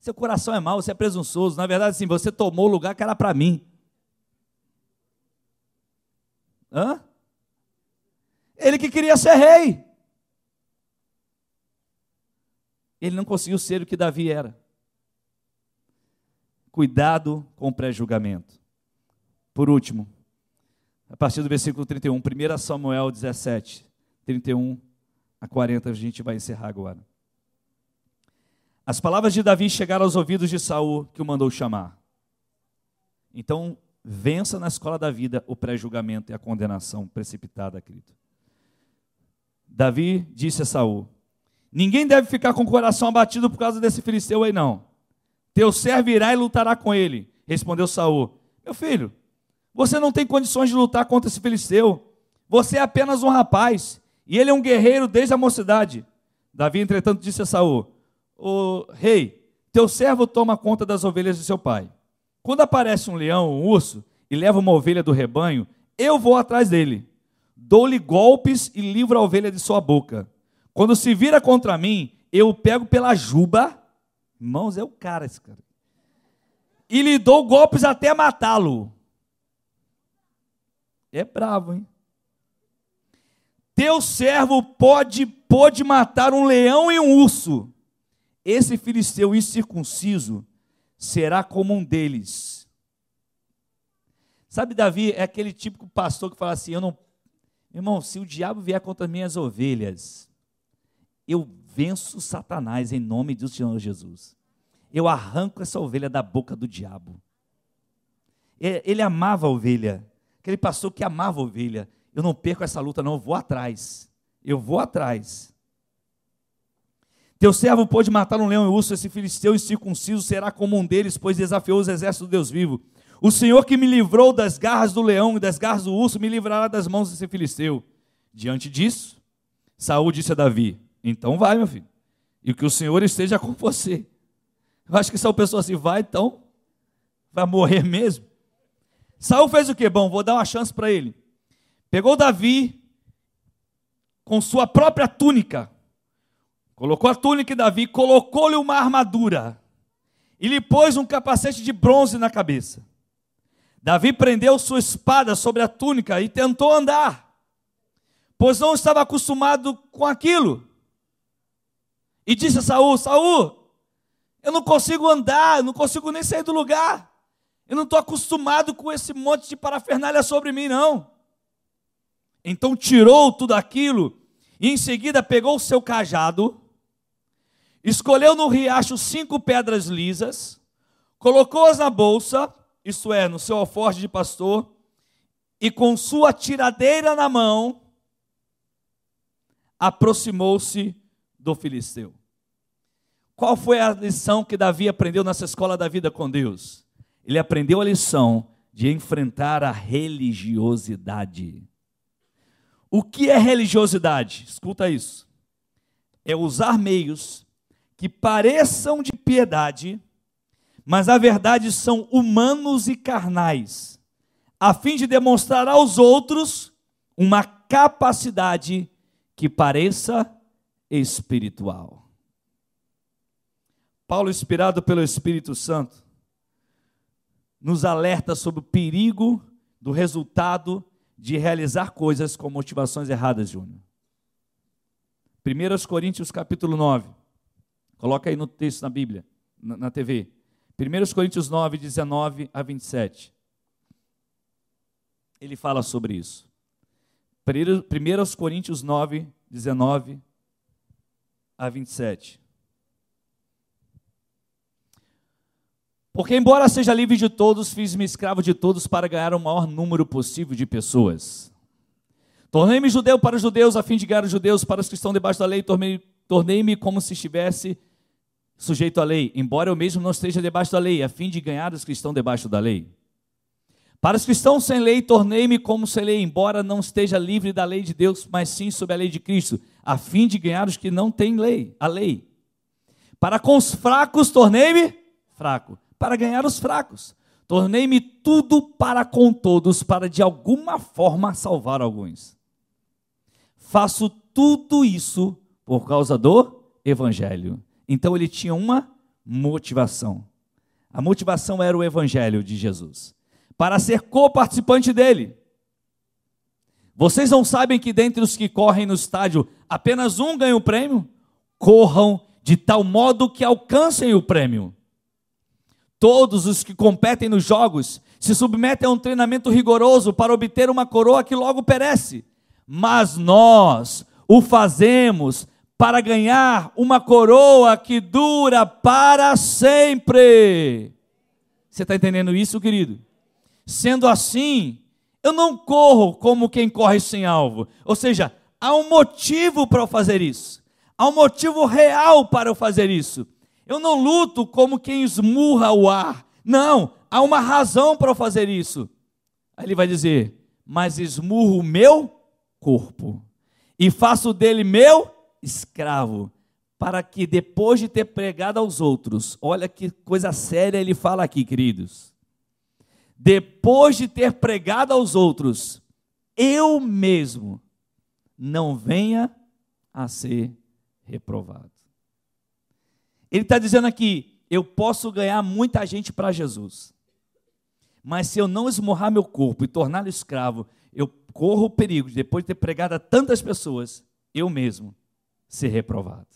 Seu coração é mau, você é presunçoso. Na verdade, assim, você tomou o lugar que era para mim. Hã? Ele que queria ser rei. Ele não conseguiu ser o que Davi era. Cuidado com o pré-julgamento. Por último, a partir do versículo 31, 1 Samuel 17, 31 a 40, a gente vai encerrar agora. As palavras de Davi chegaram aos ouvidos de Saul, que o mandou chamar. Então, vença na escola da vida o pré-julgamento e a condenação precipitada, querido. Davi disse a Saul: Ninguém deve ficar com o coração abatido por causa desse filisteu aí, não. Teu servo irá e lutará com ele. Respondeu Saul: Meu filho, você não tem condições de lutar contra esse filisteu. Você é apenas um rapaz, e ele é um guerreiro desde a mocidade. Davi, entretanto, disse a Saul: O rei, teu servo toma conta das ovelhas de seu pai. Quando aparece um leão um urso e leva uma ovelha do rebanho, eu vou atrás dele. Dou-lhe golpes e livro a ovelha de sua boca. Quando se vira contra mim, eu pego pela juba. Irmãos, é o cara esse cara. E lhe dou golpes até matá-lo. É bravo, hein? Teu servo pode, pode matar um leão e um urso. Esse filisteu incircunciso será como um deles. Sabe, Davi é aquele típico pastor que fala assim: Eu não. Irmão, se o diabo vier contra minhas ovelhas, eu venço Satanás em nome do Senhor Jesus. Eu arranco essa ovelha da boca do diabo. Ele amava a ovelha. Aquele pastor que amava a ovelha. Eu não perco essa luta, não, eu vou atrás. Eu vou atrás. Teu servo pôde matar um leão e urso, esse filisteu incircunciso será como um deles, pois desafiou os exércitos do Deus vivo. O Senhor que me livrou das garras do leão e das garras do urso, me livrará das mãos desse filisteu. Diante disso, Saúl disse a Davi: então vai, meu filho. E que o Senhor esteja com você. Eu acho que se a pessoa assim, vai, então, vai morrer mesmo. Saul fez o que? Bom, vou dar uma chance para ele. Pegou Davi com sua própria túnica. Colocou a túnica de Davi, colocou-lhe uma armadura. E lhe pôs um capacete de bronze na cabeça. Davi prendeu sua espada sobre a túnica e tentou andar. pois não estava acostumado com aquilo. E disse a Saul: Saul, eu não consigo andar, eu não consigo nem sair do lugar. Eu não estou acostumado com esse monte de parafernália sobre mim, não. Então tirou tudo aquilo e em seguida pegou o seu cajado, escolheu no riacho cinco pedras lisas, colocou-as na bolsa, isto é, no seu alforje de pastor, e com sua tiradeira na mão, aproximou-se do filisteu. Qual foi a lição que Davi aprendeu nessa escola da vida com Deus? Ele aprendeu a lição de enfrentar a religiosidade. O que é religiosidade? Escuta isso. É usar meios que pareçam de piedade, mas na verdade são humanos e carnais, a fim de demonstrar aos outros uma capacidade que pareça espiritual. Paulo, inspirado pelo Espírito Santo, nos alerta sobre o perigo do resultado de realizar coisas com motivações erradas, Júnior. 1 Coríntios capítulo 9. Coloca aí no texto na Bíblia, na, na TV. 1 Coríntios 9, 19 a 27. Ele fala sobre isso. 1 Coríntios 9, 19 a 27. Porque, embora seja livre de todos, fiz-me escravo de todos para ganhar o maior número possível de pessoas. Tornei-me judeu para os judeus, a fim de ganhar os judeus para os que estão debaixo da lei. Tornei-me como se estivesse sujeito à lei, embora eu mesmo não esteja debaixo da lei, a fim de ganhar os que estão debaixo da lei. Para os que estão sem lei, tornei-me como sem lei, embora não esteja livre da lei de Deus, mas sim sob a lei de Cristo, a fim de ganhar os que não têm lei, a lei. Para com os fracos, tornei-me fraco, para ganhar os fracos. Tornei-me tudo para com todos, para de alguma forma salvar alguns. Faço tudo isso por causa do Evangelho. Então ele tinha uma motivação. A motivação era o Evangelho de Jesus para ser co-participante dele. Vocês não sabem que dentre os que correm no estádio, apenas um ganha o prêmio? Corram de tal modo que alcancem o prêmio. Todos os que competem nos jogos se submetem a um treinamento rigoroso para obter uma coroa que logo perece. Mas nós o fazemos para ganhar uma coroa que dura para sempre. Você está entendendo isso, querido? Sendo assim, eu não corro como quem corre sem alvo. Ou seja, há um motivo para eu fazer isso. Há um motivo real para eu fazer isso. Eu não luto como quem esmurra o ar. Não, há uma razão para eu fazer isso. Aí ele vai dizer: Mas esmurro o meu corpo e faço dele meu escravo, para que depois de ter pregado aos outros, olha que coisa séria ele fala aqui, queridos depois de ter pregado aos outros, eu mesmo não venha a ser reprovado. Ele está dizendo aqui: eu posso ganhar muita gente para Jesus, mas se eu não esmurrar meu corpo e torná-lo escravo, eu corro o perigo de, depois de ter pregado a tantas pessoas, eu mesmo ser reprovado.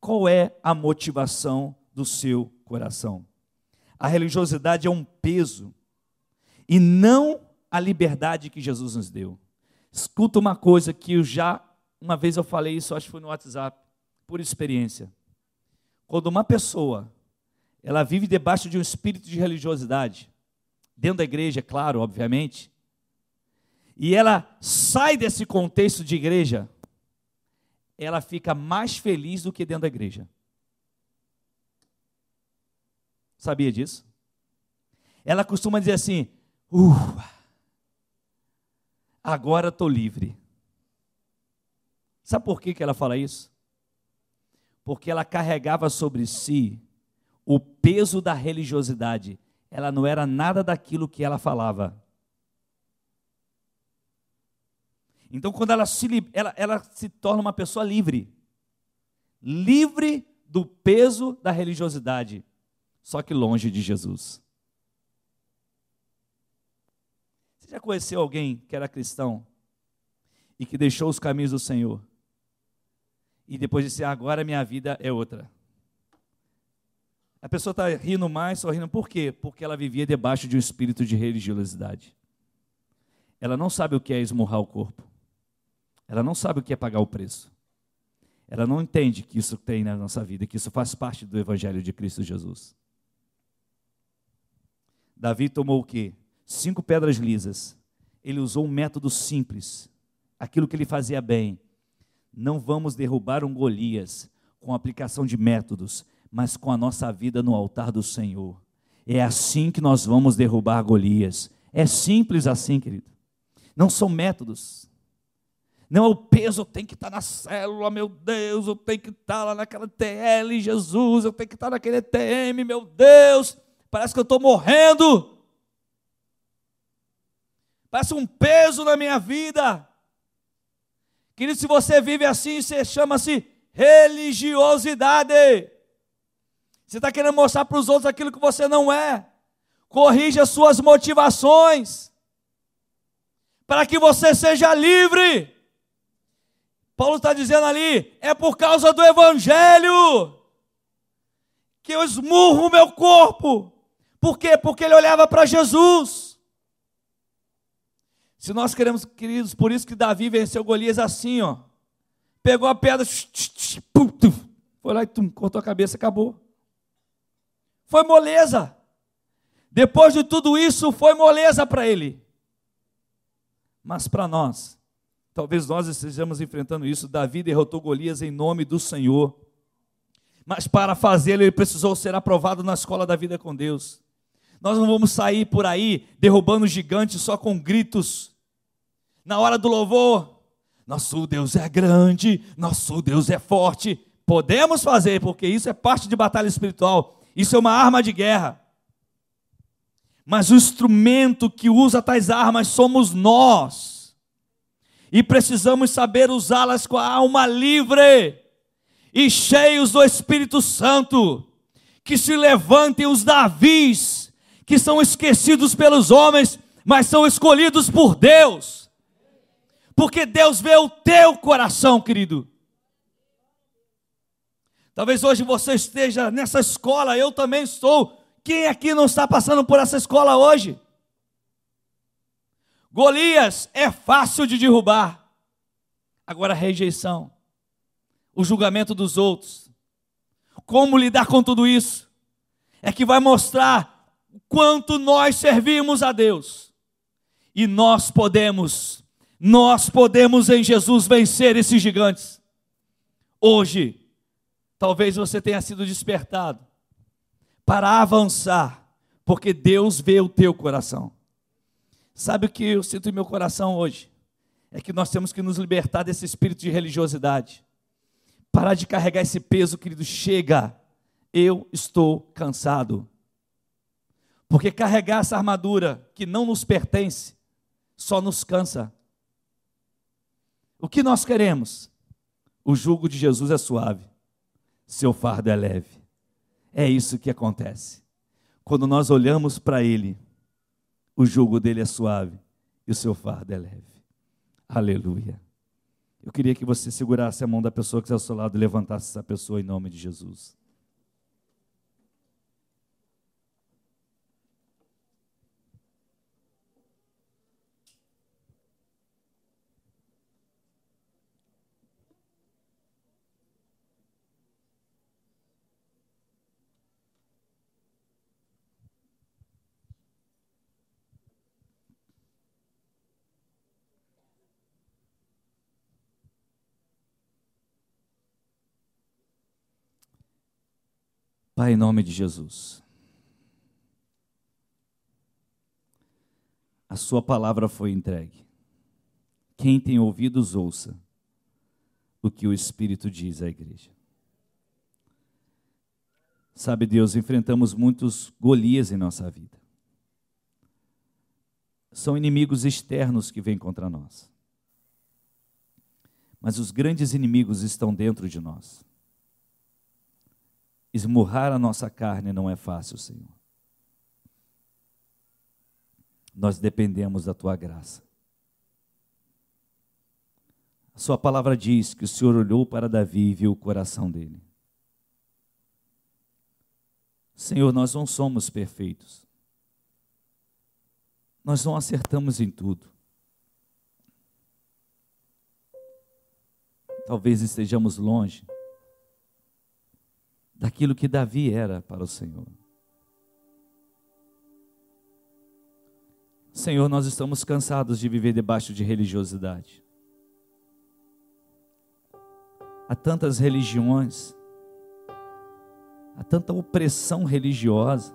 Qual é a motivação do seu coração? A religiosidade é um peso e não a liberdade que Jesus nos deu. Escuta uma coisa que eu já, uma vez eu falei isso, acho que foi no WhatsApp, por experiência. Quando uma pessoa, ela vive debaixo de um espírito de religiosidade, dentro da igreja, é claro, obviamente, e ela sai desse contexto de igreja, ela fica mais feliz do que dentro da igreja. Sabia disso? Ela costuma dizer assim: uh, agora estou livre. Sabe por que, que ela fala isso? Porque ela carregava sobre si o peso da religiosidade. Ela não era nada daquilo que ela falava. Então, quando ela se, ela, ela se torna uma pessoa livre, livre do peso da religiosidade só que longe de Jesus. Você já conheceu alguém que era cristão e que deixou os caminhos do Senhor. E depois disse: agora minha vida é outra. A pessoa está rindo mais, sorrindo, por quê? Porque ela vivia debaixo de um espírito de religiosidade. Ela não sabe o que é esmurrar o corpo. Ela não sabe o que é pagar o preço. Ela não entende que isso tem na nossa vida, que isso faz parte do Evangelho de Cristo Jesus. Davi tomou o quê? Cinco pedras lisas. Ele usou um método simples, aquilo que ele fazia bem. Não vamos derrubar um Golias com aplicação de métodos, mas com a nossa vida no altar do Senhor. É assim que nós vamos derrubar Golias. É simples assim, querido. Não são métodos. Não é o peso, eu tenho que estar na célula, meu Deus, eu tenho que estar lá naquela TL, Jesus, eu tenho que estar naquele ETM, meu Deus, parece que eu estou morrendo. Parece um peso na minha vida. Querido, se você vive assim, você chama-se religiosidade. Você está querendo mostrar para os outros aquilo que você não é. Corrija suas motivações. Para que você seja livre. Paulo está dizendo ali: é por causa do Evangelho que eu esmurro o meu corpo. Por quê? Porque ele olhava para Jesus. Se nós queremos, queridos, por isso que Davi venceu Golias assim, ó. Pegou a pedra, foi lá e tum, cortou a cabeça, acabou. Foi moleza. Depois de tudo isso, foi moleza para ele. Mas para nós, talvez nós estejamos enfrentando isso. Davi derrotou Golias em nome do Senhor. Mas para fazê-lo, ele precisou ser aprovado na escola da vida com Deus. Nós não vamos sair por aí derrubando gigantes só com gritos. Na hora do louvor, nosso Deus é grande, nosso Deus é forte. Podemos fazer, porque isso é parte de batalha espiritual. Isso é uma arma de guerra. Mas o instrumento que usa tais armas somos nós. E precisamos saber usá-las com a alma livre e cheios do Espírito Santo. Que se levantem os Davis, que são esquecidos pelos homens, mas são escolhidos por Deus. Porque Deus vê o teu coração, querido. Talvez hoje você esteja nessa escola, eu também estou. Quem aqui não está passando por essa escola hoje? Golias é fácil de derrubar. Agora a rejeição, o julgamento dos outros, como lidar com tudo isso, é que vai mostrar quanto nós servimos a Deus. E nós podemos, nós podemos em Jesus vencer esses gigantes. Hoje, Talvez você tenha sido despertado para avançar, porque Deus vê o teu coração. Sabe o que eu sinto em meu coração hoje? É que nós temos que nos libertar desse espírito de religiosidade. Parar de carregar esse peso, querido. Chega, eu estou cansado. Porque carregar essa armadura que não nos pertence só nos cansa. O que nós queremos? O jugo de Jesus é suave seu fardo é leve. É isso que acontece. Quando nós olhamos para Ele, o jugo dele é suave e o seu fardo é leve. Aleluia. Eu queria que você segurasse a mão da pessoa que está ao seu lado e levantasse essa pessoa em nome de Jesus. Pai, em nome de Jesus. A Sua palavra foi entregue. Quem tem ouvidos, ouça o que o Espírito diz à igreja. Sabe, Deus, enfrentamos muitos Golias em nossa vida. São inimigos externos que vêm contra nós. Mas os grandes inimigos estão dentro de nós. Esmurrar a nossa carne não é fácil, Senhor. Nós dependemos da tua graça. A sua palavra diz que o Senhor olhou para Davi e viu o coração dele. Senhor, nós não somos perfeitos. Nós não acertamos em tudo. Talvez estejamos longe daquilo que Davi era para o Senhor. Senhor, nós estamos cansados de viver debaixo de religiosidade. Há tantas religiões, há tanta opressão religiosa.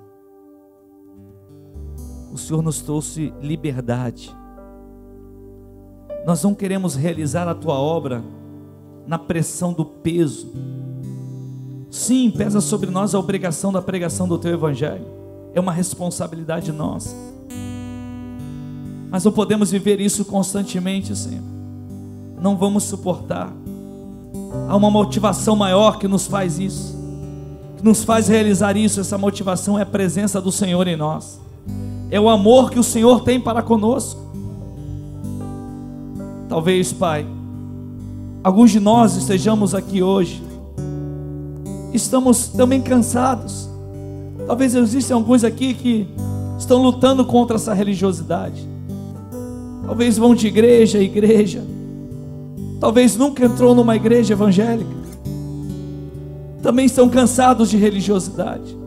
O Senhor nos trouxe liberdade. Nós não queremos realizar a tua obra na pressão do peso. Sim, pesa sobre nós a obrigação da pregação do teu evangelho. É uma responsabilidade nossa mas não podemos viver isso constantemente, Senhor. Não vamos suportar. Há uma motivação maior que nos faz isso, que nos faz realizar isso. Essa motivação é a presença do Senhor em nós, é o amor que o Senhor tem para conosco. Talvez, Pai, alguns de nós estejamos aqui hoje, estamos também cansados. Talvez existam alguns aqui que estão lutando contra essa religiosidade. Talvez vão de igreja a igreja. Talvez nunca entrou numa igreja evangélica. Também estão cansados de religiosidade.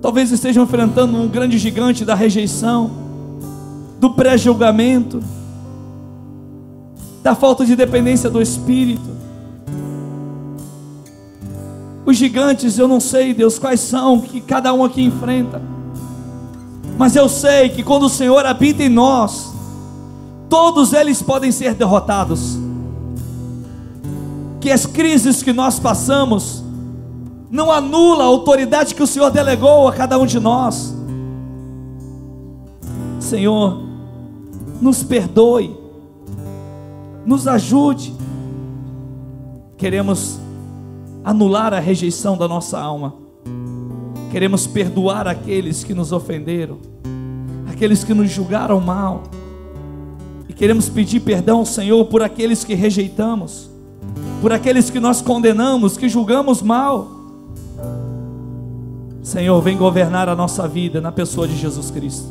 Talvez estejam enfrentando um grande gigante da rejeição, do pré-julgamento, da falta de dependência do Espírito. Os gigantes, eu não sei, Deus, quais são que cada um aqui enfrenta. Mas eu sei que quando o Senhor habita em nós, todos eles podem ser derrotados. Que as crises que nós passamos não anula a autoridade que o Senhor delegou a cada um de nós. Senhor, nos perdoe, nos ajude. Queremos anular a rejeição da nossa alma. Queremos perdoar aqueles que nos ofenderam, aqueles que nos julgaram mal Queremos pedir perdão, Senhor, por aqueles que rejeitamos, por aqueles que nós condenamos, que julgamos mal. Senhor, vem governar a nossa vida na pessoa de Jesus Cristo.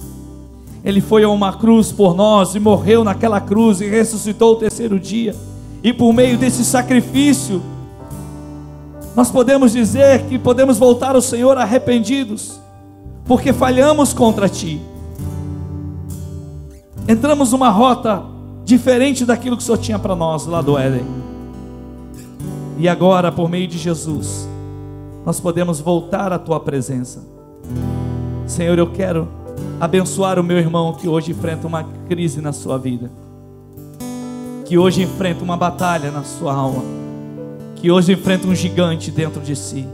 Ele foi a uma cruz por nós e morreu naquela cruz e ressuscitou o terceiro dia. E por meio desse sacrifício, nós podemos dizer que podemos voltar ao Senhor arrependidos, porque falhamos contra Ti entramos numa rota diferente daquilo que o Senhor tinha para nós lá do Éden. E agora, por meio de Jesus, nós podemos voltar à tua presença. Senhor, eu quero abençoar o meu irmão que hoje enfrenta uma crise na sua vida, que hoje enfrenta uma batalha na sua alma, que hoje enfrenta um gigante dentro de si.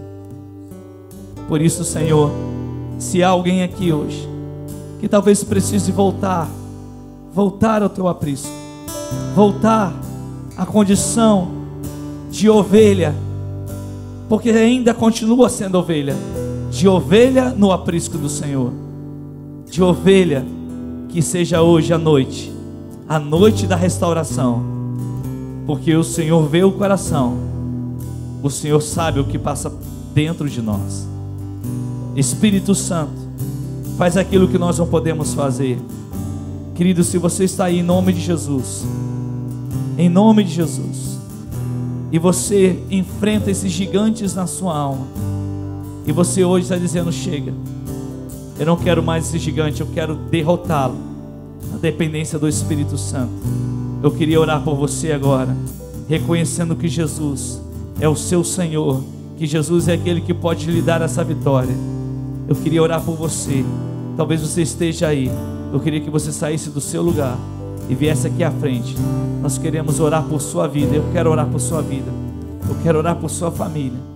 Por isso, Senhor, se há alguém aqui hoje que talvez precise voltar voltar ao teu aprisco, voltar à condição de ovelha, porque ainda continua sendo ovelha, de ovelha no aprisco do Senhor, de ovelha que seja hoje a noite, a noite da restauração, porque o Senhor vê o coração, o Senhor sabe o que passa dentro de nós. Espírito Santo, faz aquilo que nós não podemos fazer. Querido, se você está aí em nome de Jesus, em nome de Jesus, e você enfrenta esses gigantes na sua alma, e você hoje está dizendo: chega, eu não quero mais esse gigante, eu quero derrotá-lo, na dependência do Espírito Santo. Eu queria orar por você agora, reconhecendo que Jesus é o seu Senhor, que Jesus é aquele que pode lhe dar essa vitória. Eu queria orar por você, talvez você esteja aí eu queria que você saísse do seu lugar e viesse aqui à frente. Nós queremos orar por sua vida. Eu quero orar por sua vida. Eu quero orar por sua família.